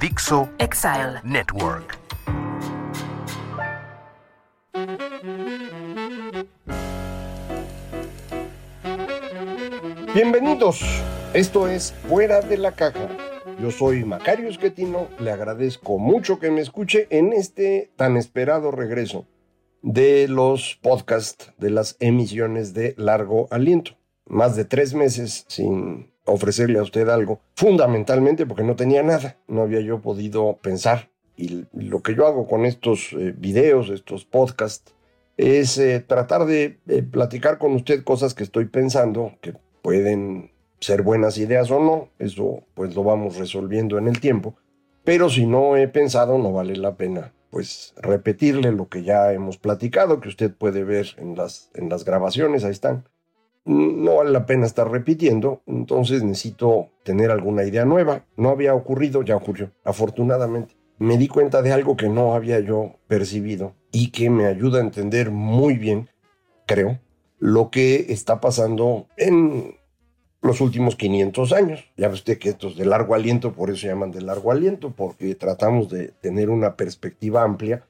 Dixo Exile. Network. Bienvenidos, esto es Fuera de la Caja. Yo soy Macario Esquetino, le agradezco mucho que me escuche en este tan esperado regreso de los podcasts de las emisiones de largo aliento. Más de tres meses sin ofrecerle a usted algo, fundamentalmente porque no tenía nada, no había yo podido pensar. Y lo que yo hago con estos eh, videos, estos podcasts, es eh, tratar de eh, platicar con usted cosas que estoy pensando, que pueden ser buenas ideas o no, eso pues lo vamos resolviendo en el tiempo, pero si no he pensado no vale la pena pues repetirle lo que ya hemos platicado, que usted puede ver en las, en las grabaciones, ahí están. No vale la pena estar repitiendo, entonces necesito tener alguna idea nueva. No había ocurrido, ya ocurrió, afortunadamente. Me di cuenta de algo que no había yo percibido y que me ayuda a entender muy bien, creo, lo que está pasando en los últimos 500 años. Ya ve usted que estos de largo aliento, por eso llaman de largo aliento, porque tratamos de tener una perspectiva amplia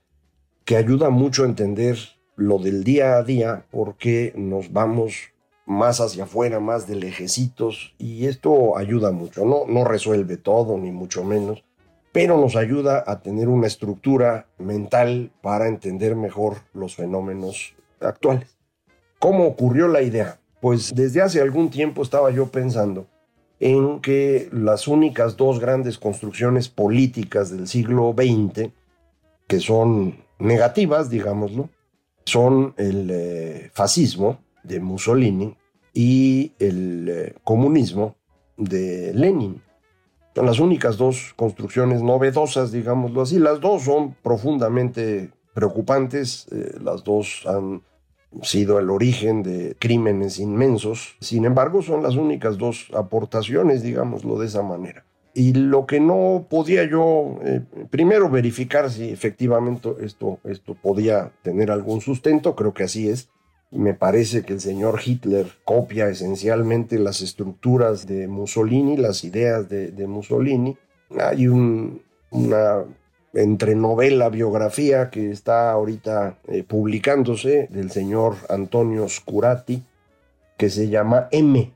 que ayuda mucho a entender lo del día a día, porque nos vamos más hacia afuera, más de lejecitos, y esto ayuda mucho. No, no resuelve todo, ni mucho menos, pero nos ayuda a tener una estructura mental para entender mejor los fenómenos actuales. ¿Cómo ocurrió la idea? Pues desde hace algún tiempo estaba yo pensando en que las únicas dos grandes construcciones políticas del siglo XX, que son negativas, digámoslo, son el eh, fascismo de Mussolini y el eh, comunismo de Lenin. Son las únicas dos construcciones novedosas, digámoslo así. Las dos son profundamente preocupantes, eh, las dos han sido el origen de crímenes inmensos. Sin embargo, son las únicas dos aportaciones, digámoslo de esa manera. Y lo que no podía yo, eh, primero verificar si efectivamente esto, esto podía tener algún sustento, creo que así es. Me parece que el señor Hitler copia esencialmente las estructuras de Mussolini, las ideas de, Mussolini. Hay un, una entre novela, biografía que está ahorita eh, publicándose del señor Antonio Scurati, que se llama M.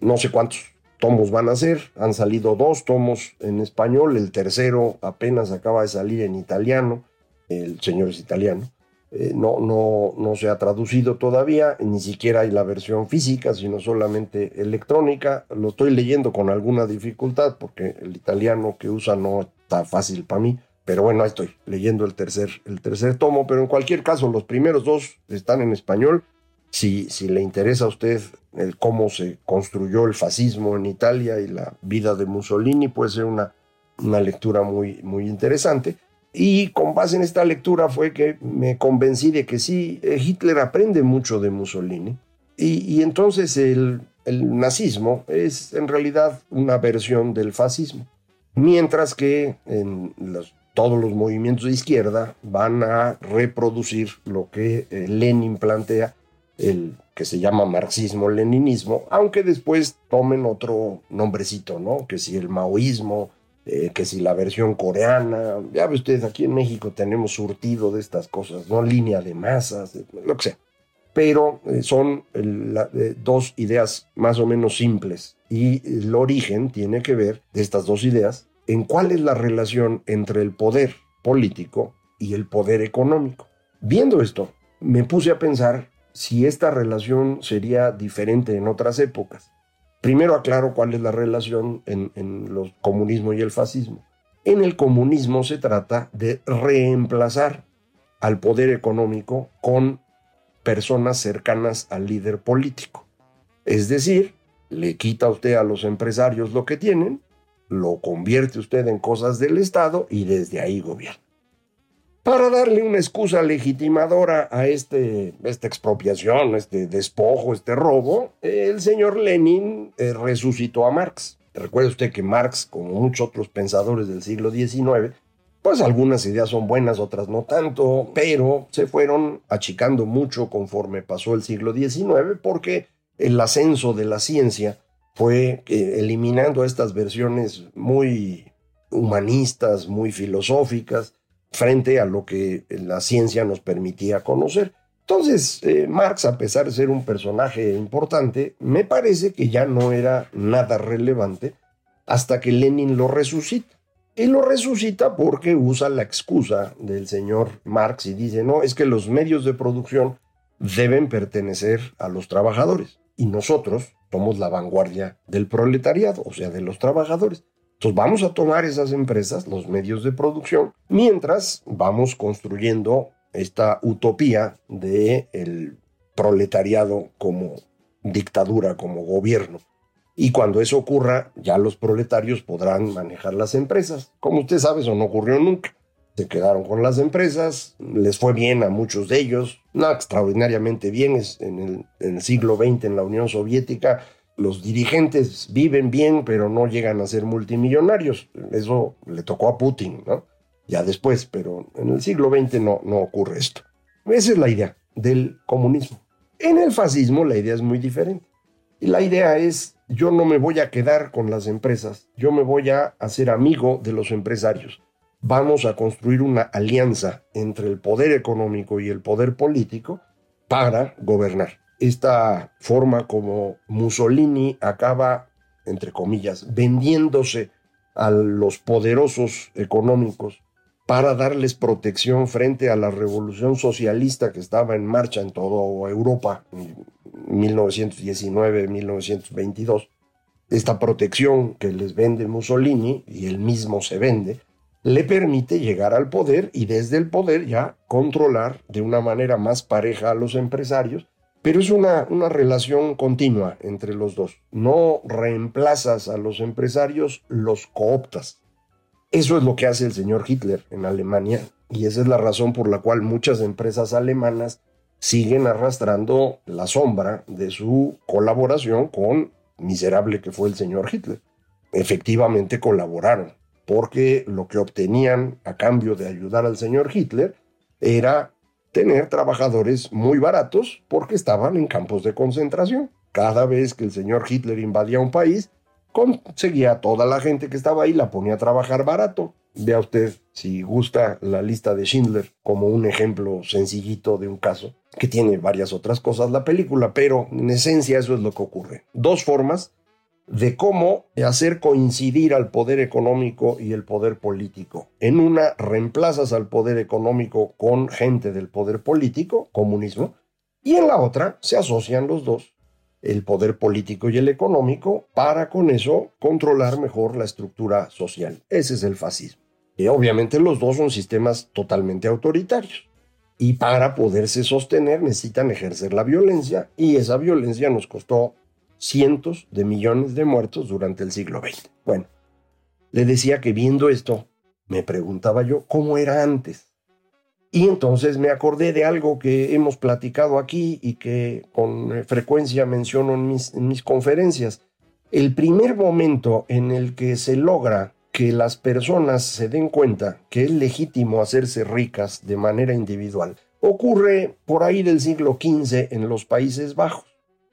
No sé cuántos tomos van a ser, han salido dos tomos en español, el tercero apenas acaba de salir en italiano, el señor es italiano. Eh, no, no, no se ha traducido todavía, ni siquiera hay la versión física, sino solamente electrónica. Lo estoy leyendo con alguna dificultad porque el italiano que usa no está fácil para mí. Pero bueno, ahí estoy leyendo el tercer, el tercer tomo, pero en cualquier caso, los primeros dos están en español. Si, si le interesa a usted el cómo se construyó el fascismo en Italia y la vida de Mussolini, puede ser una, una lectura muy, muy interesante. Y con base en esta lectura fue que me convencí de que sí, eh, Hitler aprende mucho de Mussolini. Y, entonces el, nazismo es en realidad una versión del fascismo. Mientras que en todos los movimientos de izquierda van a reproducir lo que eh, Lenin plantea, el que se llama marxismo-leninismo, aunque después tomen otro nombrecito, ¿no? Que si el maoísmo, eh, que si la versión coreana, ya ve usted, aquí en México tenemos surtido de estas cosas, ¿no? Línea de masas, lo que sea. Pero eh, son la, dos ideas más o menos simples y el origen tiene que ver de estas dos ideas en cuál es la relación entre el poder político y el poder económico. Viendo esto, me puse a pensar si esta relación sería diferente en otras épocas. Primero aclaro cuál es la relación en, en el comunismo y el fascismo. En el comunismo se trata de reemplazar al poder económico con personas cercanas al líder político. Es decir, le quita usted a los empresarios lo que tienen, lo convierte usted en cosas del Estado y desde ahí gobierna. Para darle una excusa legitimadora a este, esta expropiación, este despojo, este robo, el señor Lenin eh, resucitó a Marx. Recuerde usted que Marx, como muchos otros pensadores del siglo XIX, pues algunas ideas son buenas, otras no tanto, pero se fueron achicando mucho conforme pasó el siglo XIX porque el ascenso de la ciencia fue eh, eliminando estas versiones muy humanistas, muy filosóficas, frente a lo que la ciencia nos permitía conocer. Entonces, eh, Marx, a pesar de ser un personaje importante, me parece que ya no era nada relevante hasta que Lenin lo resucita. Y lo resucita porque usa la excusa del señor Marx y dice, no, es que los medios de producción deben pertenecer a los trabajadores y nosotros somos la vanguardia del proletariado, o sea, de los trabajadores. Entonces vamos a tomar esas empresas, los medios de producción, mientras vamos construyendo esta utopía de el proletariado como dictadura, como gobierno. Y cuando eso ocurra, ya los proletarios podrán manejar las empresas. Como usted sabe, eso no ocurrió nunca. Se quedaron con las empresas, les fue bien a muchos de ellos, no extraordinariamente bien, en el, en el siglo XX en la Unión Soviética los dirigentes viven bien, pero no llegan a ser multimillonarios. Eso le tocó a Putin, ¿no? Ya después, pero en el siglo XX no, no ocurre esto. Esa es la idea del comunismo. En el fascismo la idea es muy diferente. Y la idea es, yo no me voy a quedar con las empresas, yo me voy a hacer amigo de los empresarios. Vamos a construir una alianza entre el poder económico y el poder político para gobernar esta forma como Mussolini acaba, entre comillas, vendiéndose a los poderosos económicos para darles protección frente a la revolución socialista que estaba en marcha en toda Europa en 1919-1922. Esta protección que les vende Mussolini, y él mismo se vende, le permite llegar al poder y desde el poder ya controlar de una manera más pareja a los empresarios pero es una, una relación continua entre los dos. No reemplazas a los empresarios, los cooptas. Eso es lo que hace el señor Hitler en Alemania y esa es la razón por la cual muchas empresas alemanas siguen arrastrando la sombra de su colaboración con miserable que fue el señor Hitler. Efectivamente colaboraron, porque lo que obtenían a cambio de ayudar al señor Hitler era tener trabajadores muy baratos porque estaban en campos de concentración. Cada vez que el señor Hitler invadía un país, conseguía a toda la gente que estaba ahí, la ponía a trabajar barato. Vea usted, si gusta, la lista de Schindler como un ejemplo sencillito de un caso, que tiene varias otras cosas la película, pero en esencia eso es lo que ocurre. Dos formas de cómo hacer coincidir al poder económico y el poder político. En una reemplazas al poder económico con gente del poder político, comunismo, y en la otra se asocian los dos, el poder político y el económico, para con eso controlar mejor la estructura social. Ese es el fascismo. Y obviamente los dos son sistemas totalmente autoritarios. Y para poderse sostener necesitan ejercer la violencia y esa violencia nos costó cientos de millones de muertos durante el siglo XX. Bueno, le decía que viendo esto, me preguntaba yo cómo era antes. Y entonces me acordé de algo que hemos platicado aquí y que con frecuencia menciono en mis, en mis conferencias. El primer momento en el que se logra que las personas se den cuenta que es legítimo hacerse ricas de manera individual ocurre por ahí del siglo XV en los Países Bajos.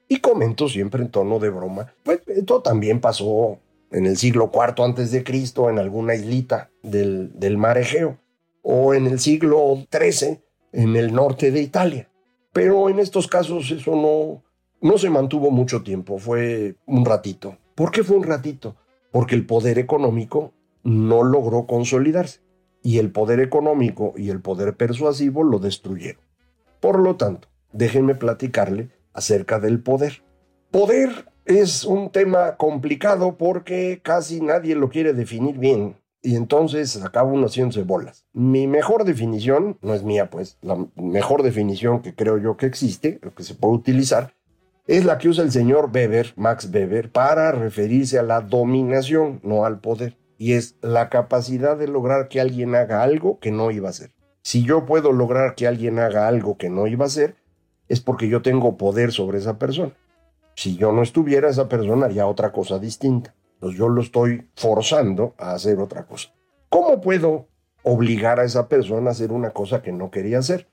Y comento siempre en tono de broma, pues esto también pasó en el siglo IV antes de Cristo en alguna islita del, del mar Egeo o en el siglo XIII en el norte de Italia. Pero en estos casos eso no, no se mantuvo mucho tiempo, fue un ratito. ¿Por qué fue un ratito? Porque el poder económico no logró consolidarse y el poder económico y el poder persuasivo lo destruyeron. Por lo tanto, déjenme platicarle acerca del poder. Poder es un tema complicado porque casi nadie lo quiere definir bien y entonces acaba uno haciéndose bolas. Mi mejor definición, no es mía pues, la mejor definición que creo yo que existe, que se puede utilizar, es la que usa el señor Weber, Max Weber, para referirse a la dominación, no al poder. Y es la capacidad de lograr que alguien haga algo que no iba a hacer. Si yo puedo lograr que alguien haga algo que no iba a hacer, es porque yo tengo poder sobre esa persona. Si yo no estuviera, esa persona haría otra cosa distinta. Entonces yo lo estoy forzando a hacer otra cosa. ¿Cómo puedo obligar a esa persona a hacer una cosa que no quería hacer?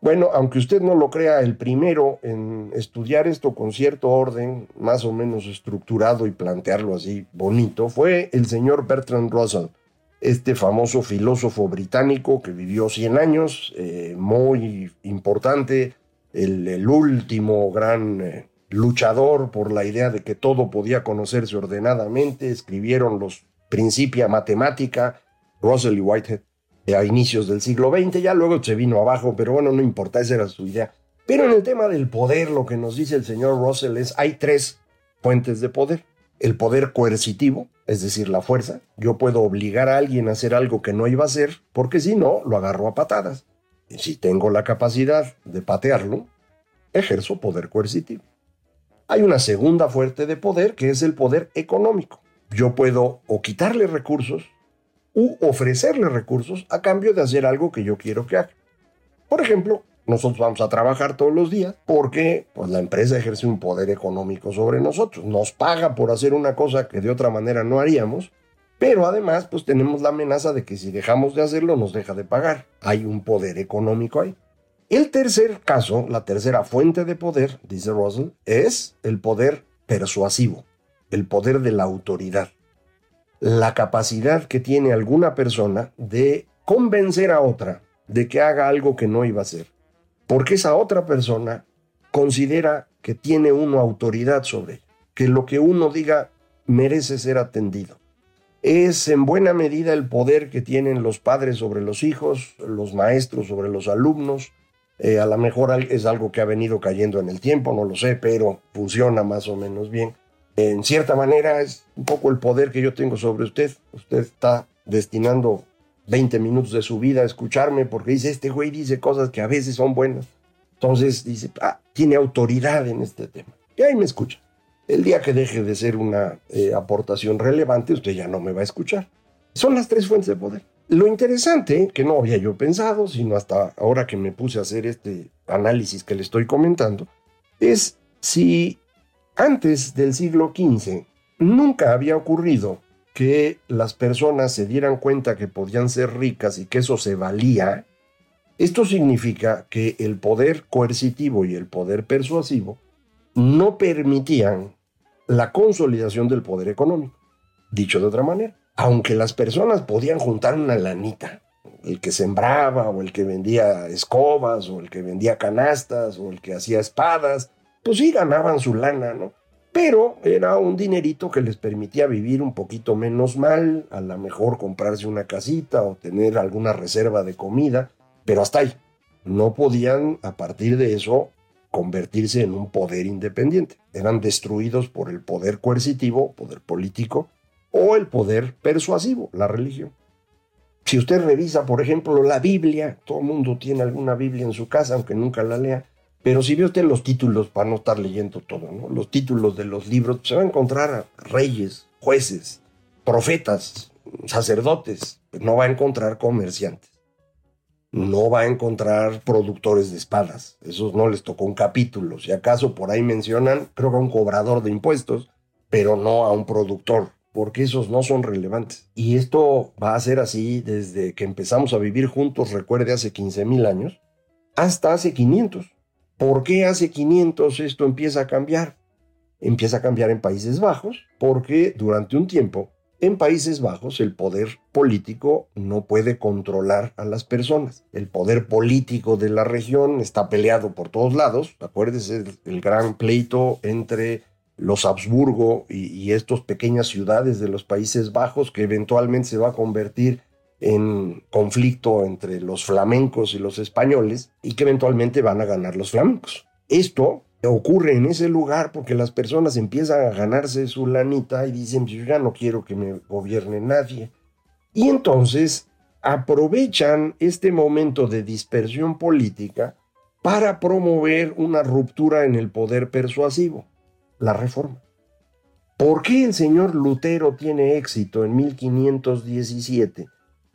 Bueno, aunque usted no lo crea, el primero en estudiar esto con cierto orden, más o menos estructurado y plantearlo así bonito, fue el señor Bertrand Russell, este famoso filósofo británico que vivió 100 años, eh, muy importante, el, último gran eh, luchador por la idea de que todo podía conocerse ordenadamente, escribieron los Principia Matemática, Russell y Whitehead a inicios del siglo XX, ya luego se vino abajo, pero bueno, no importa, esa era su idea. Pero en el tema del poder, lo que nos dice el señor Russell es, hay tres fuentes de poder. El poder coercitivo, es decir, la fuerza. Yo puedo obligar a alguien a hacer algo que no iba a hacer, porque si no, lo agarro a patadas. Si tengo la capacidad de patearlo, ejerzo poder coercitivo. Hay una segunda fuente de poder que es el poder económico. Yo puedo o quitarle recursos u ofrecerle recursos a cambio de hacer algo que yo quiero que haga. Por ejemplo, nosotros vamos a trabajar todos los días porque pues, la empresa ejerce un poder económico sobre nosotros. Nos paga por hacer una cosa que de otra manera no haríamos, pero además pues tenemos la amenaza de que si dejamos de hacerlo nos deja de pagar. Hay un poder económico ahí. El tercer caso, la tercera fuente de poder, dice Russell, es el poder persuasivo, el poder de la autoridad la capacidad que tiene alguna persona de convencer a otra de que haga algo que no iba a hacer. Porque esa otra persona considera que tiene uno autoridad sobre ella, que lo que uno diga merece ser atendido. Es en buena medida el poder que tienen los padres sobre los hijos, los maestros sobre los alumnos. Eh, a lo mejor es algo que ha venido cayendo en el tiempo, no lo sé, pero funciona más o menos bien en cierta manera es un poco el poder que yo tengo sobre usted. Usted está destinando 20 minutos de su vida a escucharme porque dice, este güey dice cosas que a veces son buenas. Entonces dice, ah, tiene autoridad en este tema. Y ahí me escucha. El día que deje de ser una eh, aportación relevante, usted ya no me va a escuchar. Son las tres fuentes de poder. Lo interesante, que no había yo pensado, sino hasta ahora que me puse a hacer este análisis que le estoy comentando, es si antes del siglo XV, nunca había ocurrido que las personas se dieran cuenta que podían ser ricas y que eso se valía. Esto significa que el poder coercitivo y el poder persuasivo no permitían la consolidación del poder económico. Dicho de otra manera, aunque las personas podían juntar una lanita, el que sembraba o el que vendía escobas o el que vendía canastas o el que hacía espadas, pues sí ganaban su lana, ¿no? Pero era un dinerito que les permitía vivir un poquito menos mal, a lo mejor comprarse una casita o tener alguna reserva de comida, pero hasta ahí. No podían a partir de eso convertirse en un poder independiente. Eran destruidos por el poder coercitivo, poder político, o el poder persuasivo, la religión. Si usted revisa, por ejemplo, la Biblia, todo el mundo tiene alguna Biblia en su casa, aunque nunca la lea, pero si ve usted los títulos, para no estar leyendo todo, ¿no? los títulos de los libros, se va a encontrar reyes, jueces, profetas, sacerdotes, no va a encontrar comerciantes, no va a encontrar productores de espadas, esos no les tocó un capítulo, si acaso por ahí mencionan, creo que a un cobrador de impuestos, pero no a un productor, porque esos no son relevantes. Y esto va a ser así desde que empezamos a vivir juntos, recuerde, hace 15 mil años, hasta hace 500. ¿Por qué hace 500 esto empieza a cambiar? Empieza a cambiar en Países Bajos porque durante un tiempo en Países Bajos el poder político no puede controlar a las personas. El poder político de la región está peleado por todos lados. Acuérdese del gran pleito entre los Habsburgo y, y estas pequeñas ciudades de los Países Bajos que eventualmente se va a convertir en conflicto entre los flamencos y los españoles y que eventualmente van a ganar los flamencos. Esto ocurre en ese lugar porque las personas empiezan a ganarse su lanita y dicen, yo ya no quiero que me gobierne nadie. Y entonces aprovechan este momento de dispersión política para promover una ruptura en el poder persuasivo, la reforma. ¿Por qué el señor Lutero tiene éxito en 1517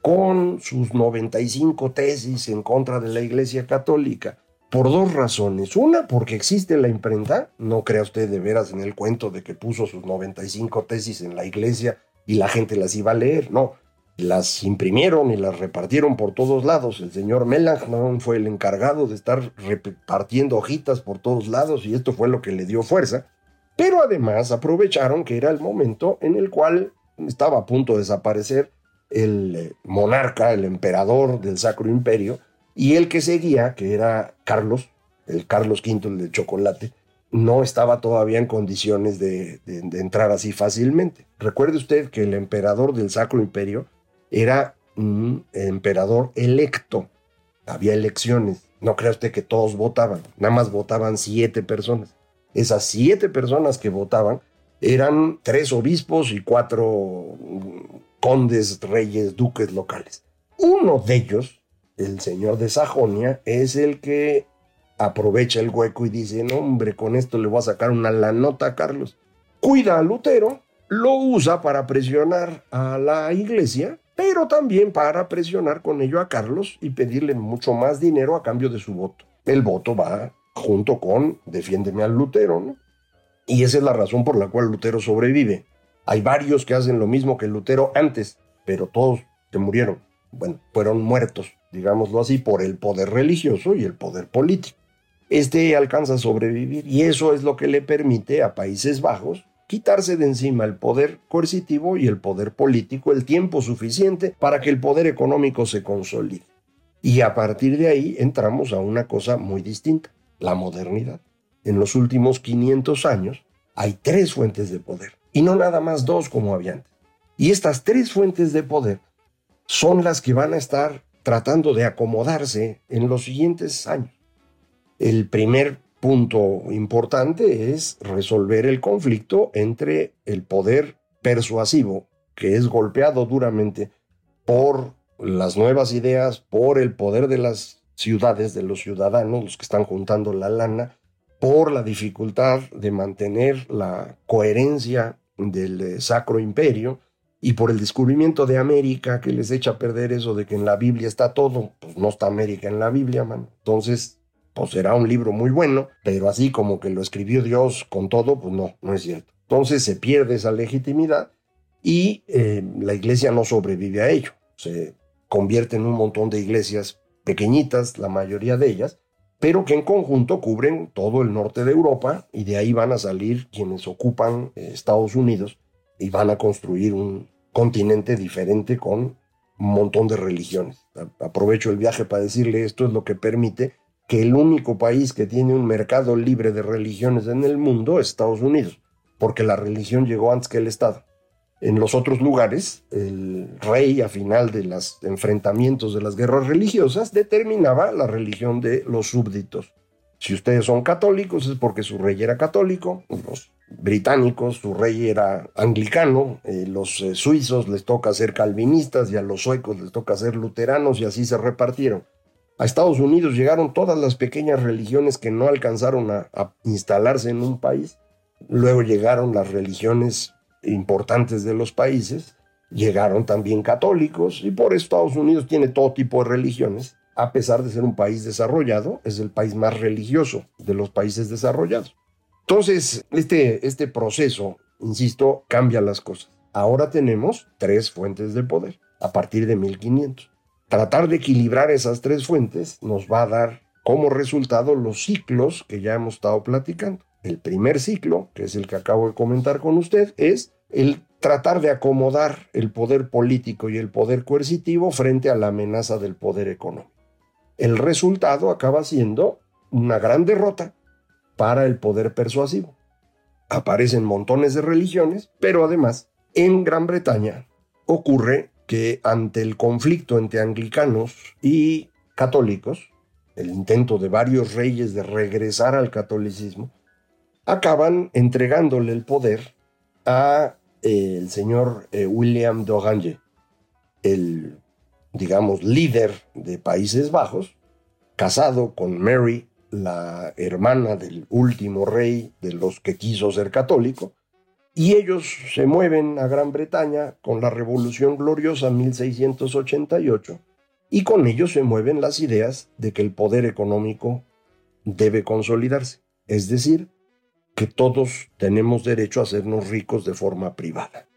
con sus 95 tesis en contra de la Iglesia Católica? Por dos razones. Una, porque existe la imprenta. No crea usted de veras en el cuento de que puso sus 95 tesis en la iglesia y la gente las iba a leer. No, las imprimieron y las repartieron por todos lados. El señor Melanchthon fue el encargado de estar repartiendo hojitas por todos lados y esto fue lo que le dio fuerza. Pero además aprovecharon que era el momento en el cual estaba a punto de desaparecer el eh, monarca, el emperador del Sacro Imperio, y el que seguía, que era Carlos, el Carlos V, el de chocolate, no estaba todavía en condiciones de, de, entrar así fácilmente. Recuerde usted que el emperador del Sacro Imperio era un emperador electo. Había elecciones. No crea usted que todos votaban. Nada más votaban siete personas. Esas siete personas que votaban eran tres obispos y cuatro condes, reyes, duques locales. Uno de ellos, el señor de Sajonia, es el que aprovecha el hueco y dice, no hombre, con esto le voy a sacar una la nota a Carlos. Cuida a Lutero, lo usa para presionar a la iglesia, pero también para presionar con ello a Carlos y pedirle mucho más dinero a cambio de su voto. El voto va junto con defiéndeme al Lutero, ¿no? Y esa es la razón por la cual Lutero sobrevive. Hay varios que hacen lo mismo que Lutero antes, pero todos se murieron. Bueno, fueron muertos, digámoslo así, por el poder religioso y el poder político. Este alcanza a sobrevivir y eso es lo que le permite a Países Bajos quitarse de encima el poder coercitivo y el poder político el tiempo suficiente para que el poder económico se consolide. Y a partir de ahí entramos a una cosa muy distinta la modernidad. En los últimos 500 años hay tres fuentes de poder y no nada más dos como había antes. Y estas tres fuentes de poder son las que van a estar tratando de acomodarse en los siguientes años. El primer punto importante es resolver el conflicto entre el poder persuasivo, que es golpeado duramente por las nuevas ideas, por el poder de las ciudades de los ciudadanos, los que están juntando la lana, por la dificultad de mantener la coherencia del eh, Sacro Imperio y por el descubrimiento de América que les echa a perder eso de que en la Biblia está todo, pues no está América en la Biblia, man. Entonces, pues será un libro muy bueno, pero así como que lo escribió Dios con todo, pues no, no es cierto. Entonces se pierde esa legitimidad y eh, la iglesia no sobrevive a ello. Se convierte en un montón de iglesias pequeñitas, la mayoría de ellas, pero que en conjunto cubren todo el norte de Europa y de ahí van a salir quienes ocupan eh, Estados Unidos y van a construir un continente diferente con un montón de religiones. Aprovecho el viaje para decirle esto es lo que permite que el único país que tiene un mercado libre de religiones en el mundo es Estados Unidos, porque la religión llegó antes que el Estado. En los otros lugares, el rey, a final de los enfrentamientos de las guerras religiosas, determinaba la religión de los súbditos. Si ustedes son católicos es porque su rey era católico, los británicos, su rey era anglicano, eh, los eh, suizos les toca ser calvinistas y a los suecos les toca ser luteranos y así se repartieron. A Estados Unidos llegaron todas las pequeñas religiones que no alcanzaron a instalarse en un país. Luego llegaron las religiones importantes de los países, llegaron también católicos y por Estados Unidos tiene todo tipo de religiones. A pesar de ser un país desarrollado, es el país más religioso de los países desarrollados. Entonces, este, este proceso, insisto, cambia las cosas. Ahora tenemos tres fuentes de poder a partir de 1500. Tratar de equilibrar esas tres fuentes nos va a dar como resultado los ciclos que ya hemos estado platicando. El primer ciclo, que es el que acabo de comentar con usted, es el tratar de acomodar el poder político y el poder coercitivo frente a la amenaza del poder económico. El resultado acaba siendo una gran derrota para el poder persuasivo. Aparecen montones de religiones, pero además en Gran Bretaña ocurre que ante el conflicto entre anglicanos y católicos, el intento de varios reyes de regresar al catolicismo, acaban entregándole el poder a eh, el señor eh, William d'Orange, el, digamos, líder de Países Bajos, casado con Mary la hermana del último rey de los que quiso ser católico, y ellos se mueven a Gran Bretaña con la Revolución Gloriosa 1688, y con ellos se mueven las ideas de que el poder económico debe consolidarse, es decir, que todos tenemos derecho a hacernos ricos de forma privada.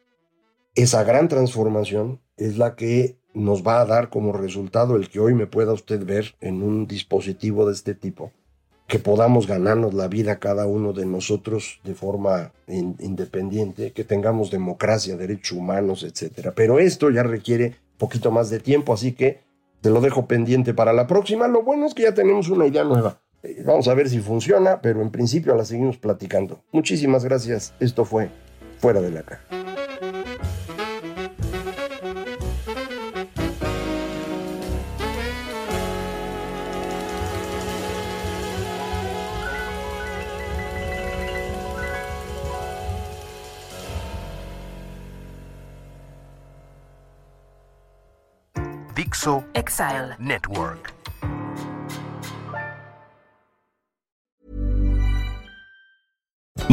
Esa gran transformación es la que nos va a dar como resultado el que hoy me pueda usted ver en un dispositivo de este tipo, que podamos ganarnos la vida cada uno de nosotros de forma independiente, que tengamos democracia, derechos humanos, etc. Pero esto ya requiere poquito más de tiempo, así que te lo dejo pendiente para la próxima. Lo bueno es que ya tenemos una idea nueva. Eh, vamos a ver si funciona, pero en principio la seguimos platicando. Muchísimas gracias. Esto fue Fuera de la Caja. Dixo Exile. Network.